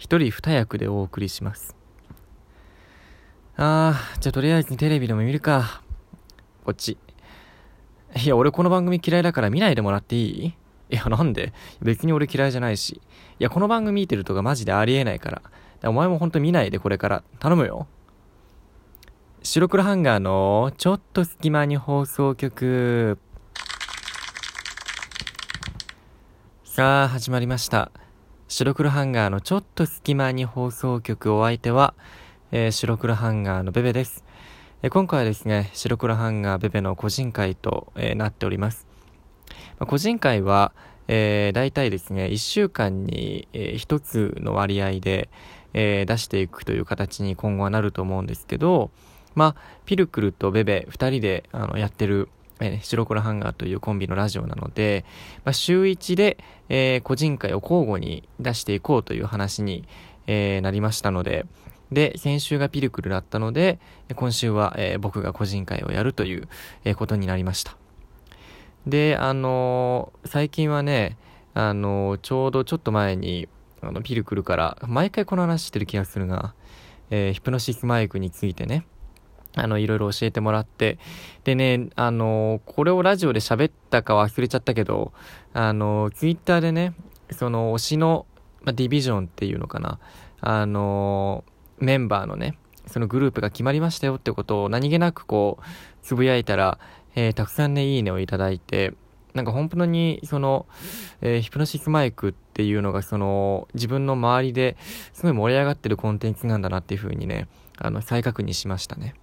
一人二役でお送りします。あー、じゃあとりあえずテレビでも見るか。こっち。いや、俺この番組嫌いだから見ないでもらっていい？いや、なんで？別に俺嫌いじゃないし。いや、この番組見てるとかマジでありえないから。からお前もほんと見ないでこれから。頼むよ。白黒ハンガーのちょっと隙間に放送局。さあ、始まりました。白黒ハンガーのちょっと隙間に放送局お相手は、えー、白黒ハンガーのベベです。えー、今回はですね、白黒ハンガーベベの個人会と、えー、なっております。まあ、個人会は、えー、大体ですね、1週間に、え、1つの割合で、え、出していくという形に今後はなると思うんですけど、まあ、ピルクルとベベ2人であのやってる、えー、白黒ハンガーというコンビのラジオなので、まあ、週1で、えー、個人会を交互に出していこうという話に、えー、なりましたので、で、先週がピルクルだったので、今週は、えー、僕が個人会をやるという、えー、ことになりました。で、あのー、最近はね、あのちょうどちょっと前に、あの、ピルクルから、毎回この話してる気がするが、えヒプノシスマイクについてね、あの、いろいろ教えてもらって、でね、あのこれをラジオで喋ったか忘れちゃったけど、あのツイッターでね、その推しの、まディビジョンっていうのかな、あのメンバーのね、そのグループが決まりましたよってことを何気なくこう、つぶやいたら、えー、たくさんね、いいねをいただいて、なんか本当に、その、えー、ヒプノシスマイクっていうのが、その、自分の周りですごい盛り上がってるコンテンツなんだなっていうふうにね、あの、再確認しましたね。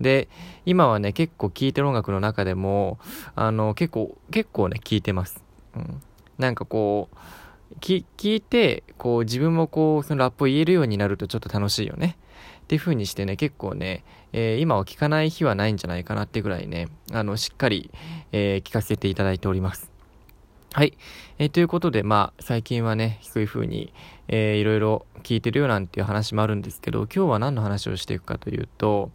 で、今はね、結構聴いてる音楽の中でも、あの、結構、結構ね、聴いてます。うん。なんかこう、聞いて、こう自分もこう、そのラップを言えるようになるとちょっと楽しいよね。っていう風にしてね、結構ね、えー、今は聞かない日はないんじゃないかなってぐらいね、あの、しっかり、えー、聞かせていただいております。はい。えー、ということで、まあ、最近はね、そういう風に、えー、いろいろ聞いてるよなんていう話もあるんですけど、今日は何の話をしていくかというと、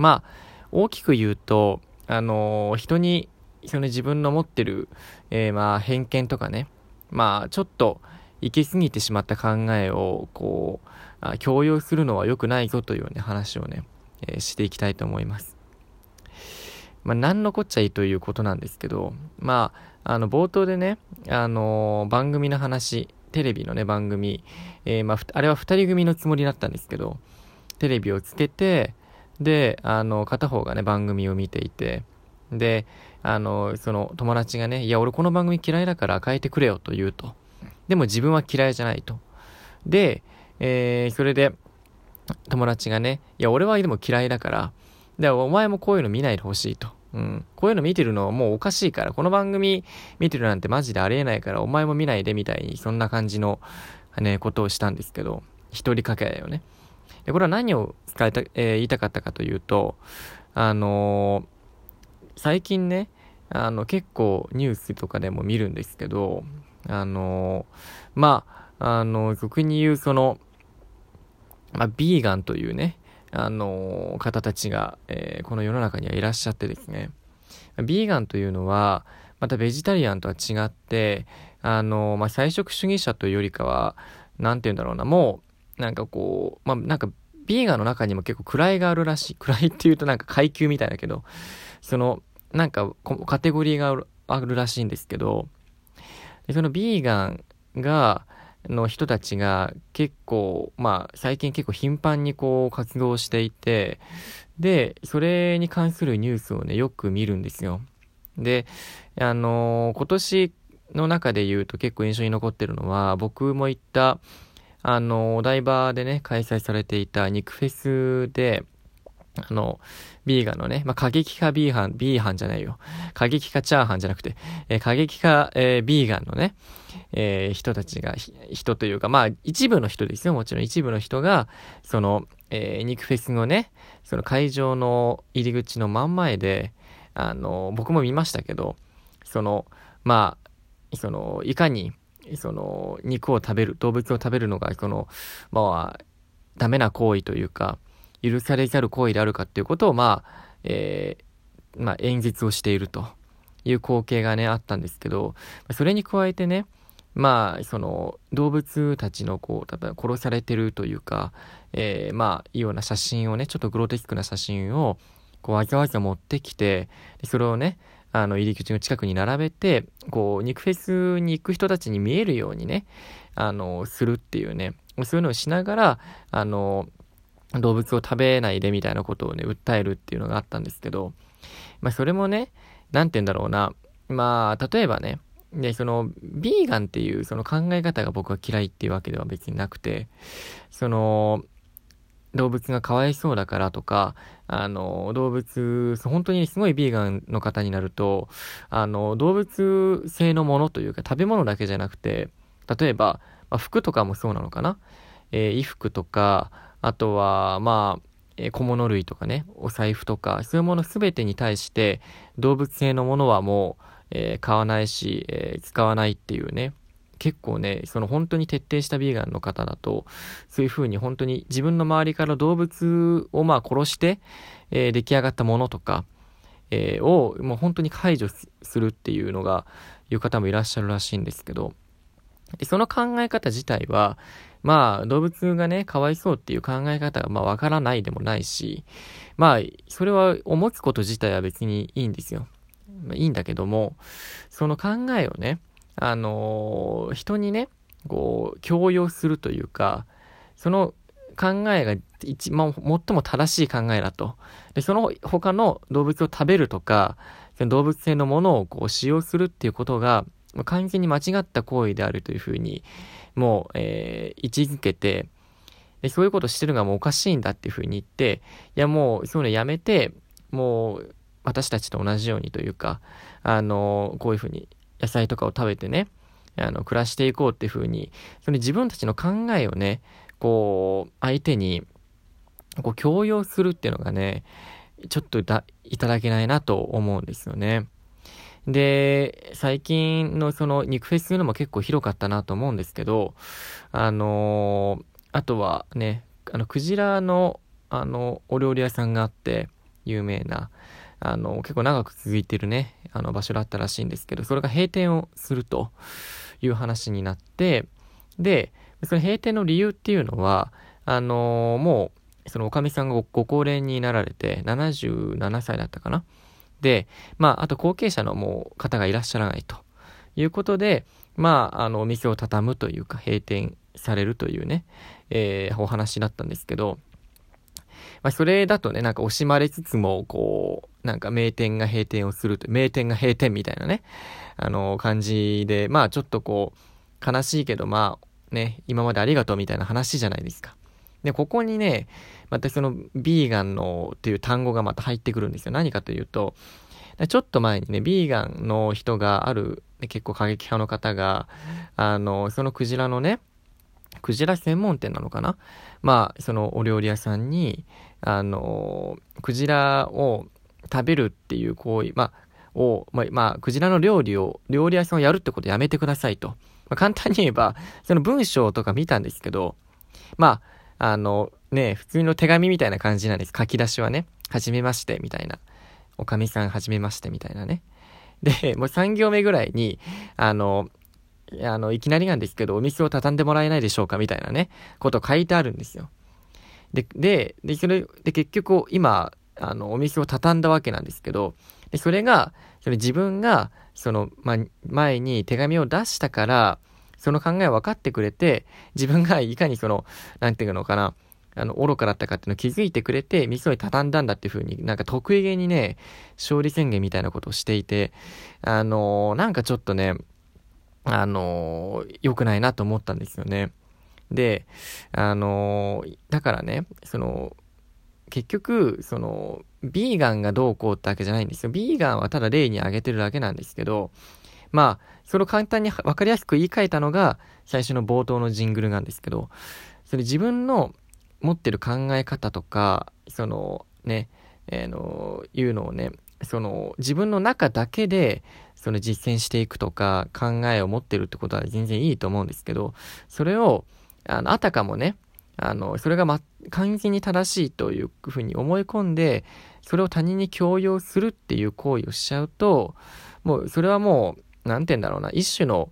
まあ、大きく言うと、あのー、人に、その自分の持ってる、えー、まあ、偏見とかね、まあ、ちょっと行き過ぎてしまった考えを、こう、強要するのは良くないぞというね、話をね、えー、していきたいと思います。まあ、何のこっちゃいいということなんですけど、まあ、あの、冒頭でね、あのー、番組の話、テレビのね、番組、えー、まあ、あれは二人組のつもりだったんですけど、テレビをつけて、で、あの、片方がね、番組を見ていて、で、あの、その友達がね、いや、俺この番組嫌いだから変えてくれよと言うと。でも自分は嫌いじゃないと。で、えー、それで、友達がね、いや、俺はでも嫌いだから、で、お前もこういうの見ないでほしいと。うん。こういうの見てるのはもうおかしいから、この番組見てるなんてマジでありえないから、お前も見ないでみたいに、そんな感じの、ね、ことをしたんですけど、一人かけだよね。で、これは何を伝えた、えー、言いたかったかというと、あのー最近ね、あの、結構ニュースとかでも見るんですけど、あの、まあ、あの、俗に言うその、まあ、ビーガンというね、あの、方たちが、え、この世の中にはいらっしゃってですね、ビーガンというのは、またベジタリアンとは違って、あの、まあ、菜食主義者というよりかは、なんて言うんだろうな、もう、なんかこう、まあ、なんか、ビーガンの中にも結構位があるらしい。位って言うとなんか階級みたいだけど、その、なんかカテゴリーがあるらしいんですけど、でそのビーガンが、の人たちが結構、まあ最近結構頻繁にこう活動していて、で、それに関するニュースをね、よく見るんですよ。で、あのー、今年の中で言うと結構印象に残ってるのは、僕も行った、あの、お台場でね、開催されていた肉フェスで、あの、ビーガンのね、まあ、過激派ビーハン、ビーハンじゃないよ。過激派チャーハンじゃなくて、えー、過激派、えー、ビーガンのね、えー、人たちが、人というか、まあ、一部の人ですよ。もちろん一部の人が、その、え、肉フェスのね、その会場の入り口の真ん前で、あの、僕も見ましたけど、その、まあ、その、いかに、その、肉を食べる、動物を食べるのが、その、まあ、ダメな行為というか、許されざる行為であるかっていうことを、まあ、えー、まあ、演説をしているという光景がね、あったんですけど、それに加えてね、まあ、その、動物たちの、こう、例えば殺されてるというか、えー、まあ、いうような写真をね、ちょっとグロテスクな写真を、こう、わざわざ持ってきて、それをね、あの、入り口の近くに並べて、こう、肉フェスに行く人たちに見えるようにね、あの、するっていうね、そういうのをしながら、あの、動物を食べないでみたいなことをね、訴えるっていうのがあったんですけど、まあ、それもね、なんて言うんだろうな、まあ、例えばね、で、その、ビーガンっていうその考え方が僕は嫌いっていうわけでは別になくて、その、動物がかわいそうだからとか、あの、動物、本当にすごいビーガンの方になると、あの、動物性のものというか食べ物だけじゃなくて、例えば、まあ、服とかもそうなのかな？えー、衣服とか、あとは、まあ、え、小物類とかね、お財布とか、そういうものすべてに対して、動物性のものはもう、えー、買わないし、えー、使わないっていうね、結構ね、その本当に徹底したビーガンの方だと、そういう風に本当に自分の周りから動物をまあ殺して、えー、出来上がったものとか、えー、をもう本当に解除するっていうのが、いう方もいらっしゃるらしいんですけど、その考え方自体は、まあ動物がね、かわいそうっていう考え方がまあわからないでもないし、まあそれは思つこと自体は別にいいんですよ。まあ、いいんだけども、その考えをね、あの、人にね、こう、強要するというか、その考えが一、まあ、最も正しい考えだと。で、その他の動物を食べるとか、動物性のものをこう使用するっていうことが、完全に間違った行為であるというふうに、もう、えー、位置づけて、で、そういうことしてるのがもうおかしいんだっていうふうに言って、いやもう、そういうのやめて、もう、私たちと同じようにというか、あの、こういうふうに野菜とかを食べてね、あの、暮らしていこうっていうふうに、その自分たちの考えをね、こう、相手に、こう、強要するっていうのがね、ちょっとだ、いただけないなと思うんですよね。で、最近のその肉フェスのも結構広かったなと思うんですけど、あのー、あとはね、あの、クジラの、あの、お料理屋さんがあって、有名な、あの、結構長く続いてるね、あの場所だったらしいんですけど、それが閉店をするという話になって、で、その閉店の理由っていうのは、あの、もう、そのおかみさんがご高齢になられて、77歳だったかな。で、まあ、あと後継者のもう方がいらっしゃらないということで、まあ、あの、お店を畳むというか、閉店されるというね、えー、お話だったんですけど、まあ、それだとね、なんか惜しまれつつも、こう、なんか名店が閉店をすると、名店が閉店みたいなね、あの、感じで、まあちょっとこう、悲しいけど、まあね、今までありがとうみたいな話じゃないですか。で、ここにね、またその、ビーガンのっていう単語がまた入ってくるんですよ。何かというと、ちょっと前にね、ビーガンの人がある、結構過激派の方が、あの、そのクジラのね、クジラ専門店なのかな？まあ、そのお料理屋さんに、あの、クジラを食べるっていう行為、まあ、を、まあ、まあ、クジラの料理を、料理屋さんをやるってことやめてくださいと。まあ、簡単に言えば、その文章とか見たんですけど、まあ、あの、ね、普通の手紙みたいな感じなんです。書き出しはね、はじめまして、みたいな。おかみさんはじめまして、みたいなね。で、もう3行目ぐらいに、あの、あの、いきなりなんですけど、お店を畳んでもらえないでしょうかみたいなね、こと書いてあるんですよ。で、で、で、それ、で、結局、今、あの、お店を畳んだわけなんですけど、で、それが、それ自分が、その、ま、前に手紙を出したから、その考えを分かってくれて、自分がいかにその、なんていうのかな、あの、愚かだったかっていうのを気づいてくれて、店を畳んだんだっていう風に、なんか得意げにね、勝利宣言みたいなことをしていて、あのー、なんかちょっとね、あのー、良くないなと思ったんですよね。で、あのー、だからね、その、結局、その、ビーガンがどうこうってわけじゃないんですよ。ビーガンはただ例に挙げてるだけなんですけど、まあ、それを簡単に分かりやすく言い換えたのが、最初の冒頭のジングルなんですけど、それ自分の持ってる考え方とか、その、ね、えー、の、いうのをね、その、自分の中だけで、その実践していくとか、考えを持ってるってことは全然いいと思うんですけど、それを、あの、あたかもね、あの、それが、ま、完全に正しいというふうに思い込んで、それを他人に強要するっていう行為をしちゃうと、もう、それはもなんて言うんだろうな、一種の、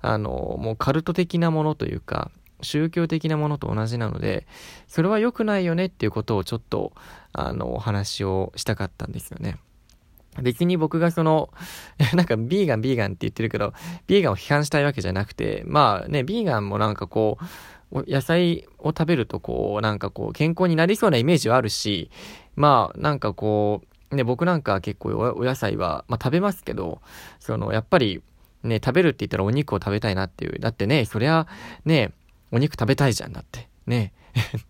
あの、もうカルト的なものというか、宗教的なものと同じなので、それは良くないよねっていうことをちょっと、あの、お話をしたかったんですよね。別に僕がその、なんかビーガンビーガンって言ってるけど、ビーガンを批判したいわけじゃなくて、まあね、ビーガンもなんかこう、野菜を食べるとこう、なんかこう、健康になりそうなイメージはあるし、まあ、なんかこう、ね、僕なんか結構お野菜は、まあ食べますけど、その、やっぱり、ね、食べるって言ったらお肉を食べたいなっていう。だってね、そりゃ、ね、お肉食べたいじゃんだって。ね。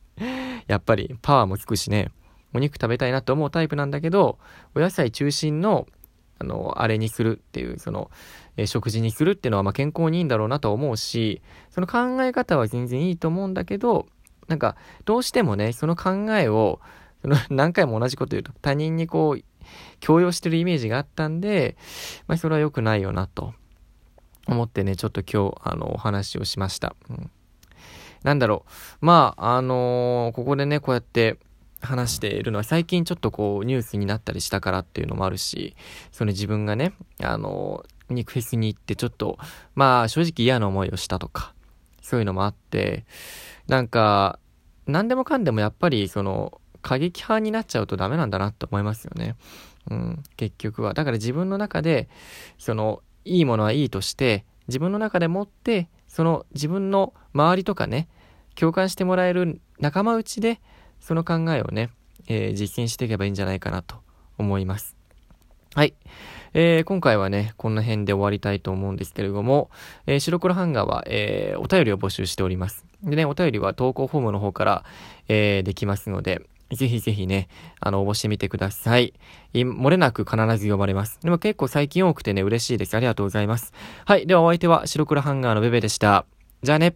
やっぱりパワーも効くしね。お肉食べたいなと思うタイプなんだけど、お野菜中心の、あの、あれにするっていう、その、えー、食事にするっていうのは、まあ、健康にいいんだろうなと思うし、その考え方は全然いいと思うんだけど、なんか、どうしてもね、その考えを、その、何回も同じこと言うと、他人にこう、強要してるイメージがあったんで、まあ、それは良くないよな、と思ってね、ちょっと今日、あの、お話をしました。うん。なんだろう。まあ、あのー、ここでね、こうやって、話しているのは最近ちょっとこうニュースになったりしたからっていうのもあるし、その自分がね、あの、肉フェスに行ってちょっと、まあ正直嫌な思いをしたとか、そういうのもあって、なんか、何でもかんでもやっぱりその、過激派になっちゃうとダメなんだなって思いますよね。うん、結局は。だから自分の中で、その、いいものはいいとして、自分の中で持って、その自分の周りとかね、共感してもらえる仲間内で、その考えをね、えー、実践していけばいいんじゃないかなと思います。はい。えー、今回はね、この辺で終わりたいと思うんですけれども、えー、白黒ハンガーは、えー、お便りを募集しております。でね、お便りは投稿フォームの方から、えー、できますので、ぜひぜひね、あの、応募してみてください。漏れなく必ず読まれます。でも結構最近多くてね、嬉しいです。ありがとうございます。はい。ではお相手は白黒ハンガーのベベでした。じゃあね。